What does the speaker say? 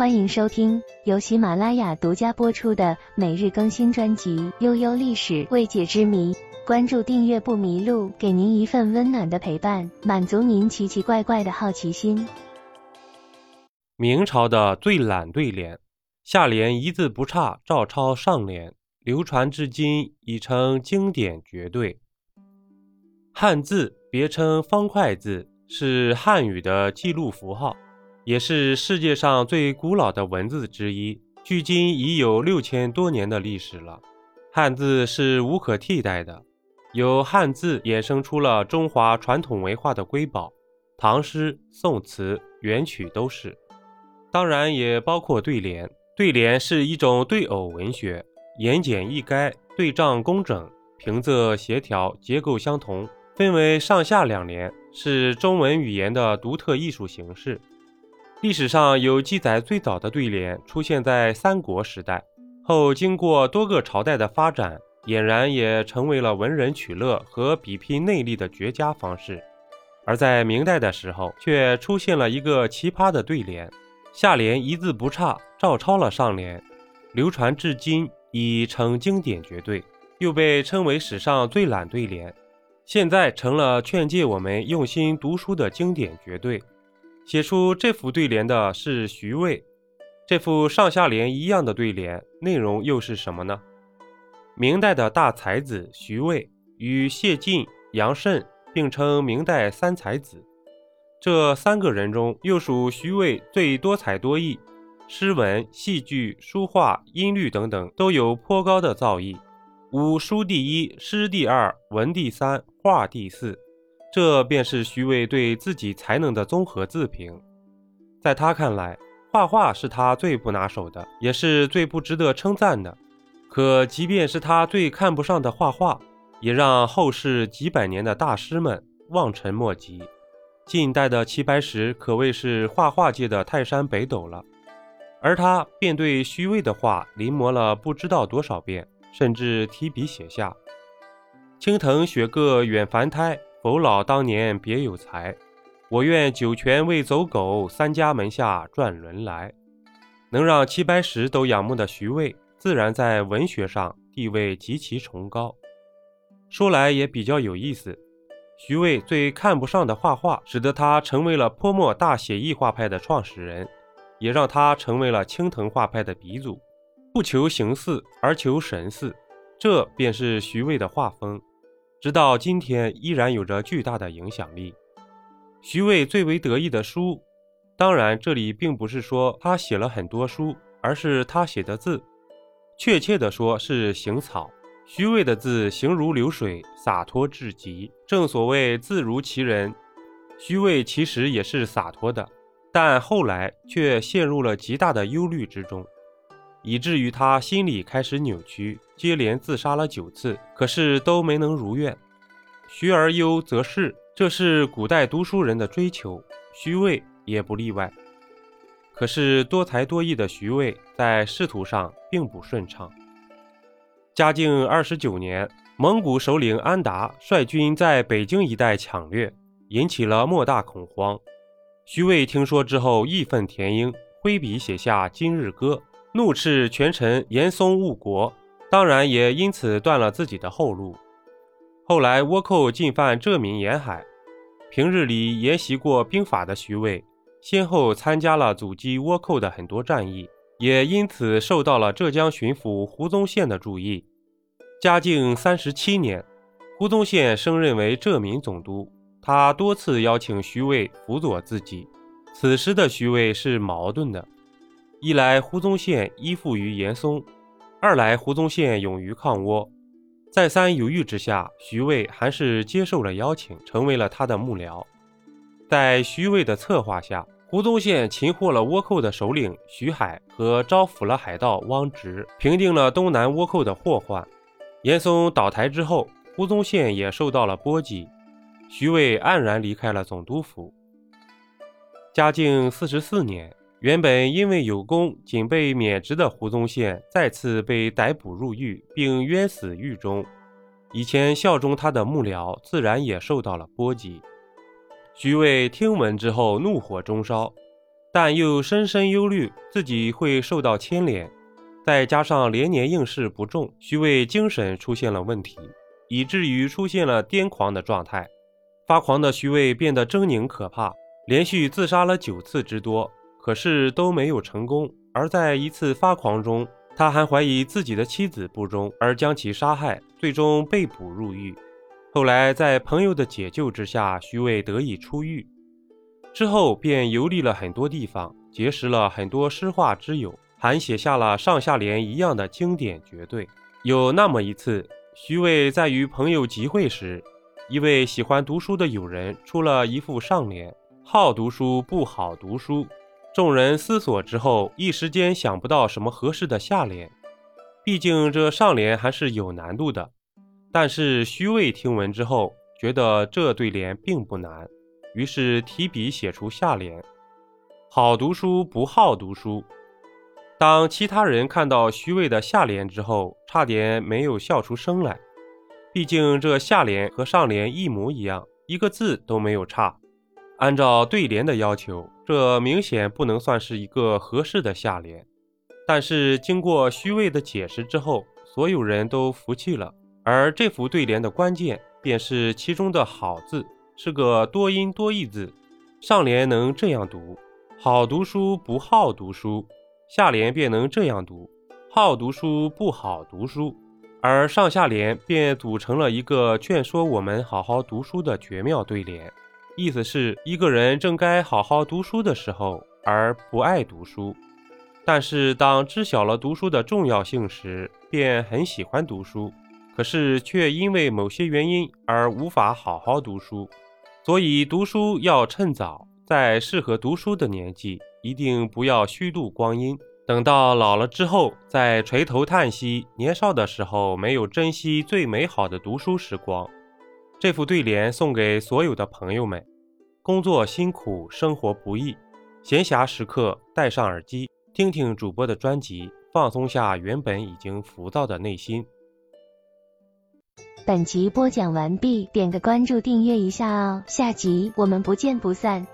欢迎收听由喜马拉雅独家播出的每日更新专辑《悠悠历史未解之谜》。关注订阅不迷路，给您一份温暖的陪伴，满足您奇奇怪怪的好奇心。明朝的最懒对联，下联一字不差照抄上联，流传至今已成经典绝对。汉字别称方块字，是汉语的记录符号。也是世界上最古老的文字之一，距今已有六千多年的历史了。汉字是无可替代的，由汉字衍生出了中华传统文化的瑰宝，唐诗、宋词、元曲都是。当然也包括对联。对联是一种对偶文学，言简意赅，对仗工整，平仄协调，结构相同，分为上下两联，是中文语言的独特艺术形式。历史上有记载，最早的对联出现在三国时代，后经过多个朝代的发展，俨然也成为了文人取乐和比拼内力的绝佳方式。而在明代的时候，却出现了一个奇葩的对联，下联一字不差照抄了上联，流传至今已成经典绝对，又被称为史上最懒对联，现在成了劝诫我们用心读书的经典绝对。写出这副对联的是徐渭，这副上下联一样的对联内容又是什么呢？明代的大才子徐渭与谢晋、杨慎并称明代三才子，这三个人中又属徐渭最多才多艺，诗文、戏剧、书画、音律等等都有颇高的造诣，五书第一，诗第二，文第三，画第四。这便是徐渭对自己才能的综合自评。在他看来，画画是他最不拿手的，也是最不值得称赞的。可即便是他最看不上的画画，也让后世几百年的大师们望尘莫及。近代的齐白石可谓是画画界的泰山北斗了，而他便对徐渭的画临摹了不知道多少遍，甚至提笔写下：“青藤雪个远凡胎。”否老当年别有才，我愿九泉为走狗，三家门下转轮来。能让齐白石都仰慕的徐渭，自然在文学上地位极其崇高。说来也比较有意思，徐渭最看不上的画画，使得他成为了泼墨大写意画派的创始人，也让他成为了青藤画派的鼻祖。不求形似，而求神似，这便是徐渭的画风。直到今天依然有着巨大的影响力。徐渭最为得意的书，当然这里并不是说他写了很多书，而是他写的字。确切的说是行草。徐渭的字行如流水，洒脱至极，正所谓字如其人。徐渭其实也是洒脱的，但后来却陷入了极大的忧虑之中。以至于他心里开始扭曲，接连自杀了九次，可是都没能如愿。学而优则仕，这是古代读书人的追求，徐渭也不例外。可是多才多艺的徐渭在仕途上并不顺畅。嘉靖二十九年，蒙古首领安达率军在北京一带抢掠，引起了莫大恐慌。徐渭听说之后，义愤填膺，挥笔写下《今日歌》。怒斥权臣严嵩误国，当然也因此断了自己的后路。后来倭寇进犯浙闽沿海，平日里研习过兵法的徐渭，先后参加了阻击倭寇的很多战役，也因此受到了浙江巡抚胡宗宪的注意。嘉靖三十七年，胡宗宪升任为浙闽总督，他多次邀请徐渭辅佐自己。此时的徐渭是矛盾的。一来胡宗宪依附于严嵩，二来胡宗宪勇于抗倭。再三犹豫之下，徐渭还是接受了邀请，成为了他的幕僚。在徐渭的策划下，胡宗宪擒获了倭寇的首领徐海和招抚了海盗汪直，平定了东南倭寇的祸患。严嵩倒台之后，胡宗宪也受到了波及，徐渭黯然离开了总督府。嘉靖四十四年。原本因为有功，仅被免职的胡宗宪再次被逮捕入狱，并冤死狱中。以前效忠他的幕僚自然也受到了波及。徐渭听闻之后，怒火中烧，但又深深忧虑自己会受到牵连，再加上连年应试不中，徐渭精神出现了问题，以至于出现了癫狂的状态。发狂的徐渭变得狰狞可怕，连续自杀了九次之多，可是都没有成功。而在一次发狂中，他还怀疑自己的妻子不忠，而将其杀害，最终被捕入狱。后来在朋友的解救之下，徐渭得以出狱。之后便游历了很多地方，结识了很多诗画之友，还写下了上下联一样的经典绝对。有那么一次，徐渭在与朋友集会时，一位喜欢读书的友人出了一副上联：“好读书不好读书。”众人思索之后，一时间想不到什么合适的下联。毕竟这上联还是有难度的。但是徐渭听闻之后，觉得这对联并不难。于是提笔写出下联：“好读书不好读书。”当其他人看到徐渭的下联之后，差点没有笑出声来。毕竟这下联和上联一模一样，一个字都没有差。按照对联的要求，这明显不能算是一个合适的下联。但是经过虚位的解释之后，所有人都服气了。而这幅对联的关键，便是其中的“好”字。是个多音多义字，上联能这样读：好读书不好读书；下联便能这样读：好读书不好读书。而上下联便组成了一个劝说我们好好读书的绝妙对联。意思是一个人正该好好读书的时候，而不爱读书；但是当知晓了读书的重要性时，便很喜欢读书，可是却因为某些原因而无法好好读书。所以读书要趁早，在适合读书的年纪，一定不要虚度光阴。等到老了之后，再垂头叹息，年少的时候没有珍惜最美好的读书时光。这副对联送给所有的朋友们：工作辛苦，生活不易，闲暇时刻戴上耳机，听听主播的专辑，放松下原本已经浮躁的内心。本集播讲完毕，点个关注，订阅一下哦，下集我们不见不散。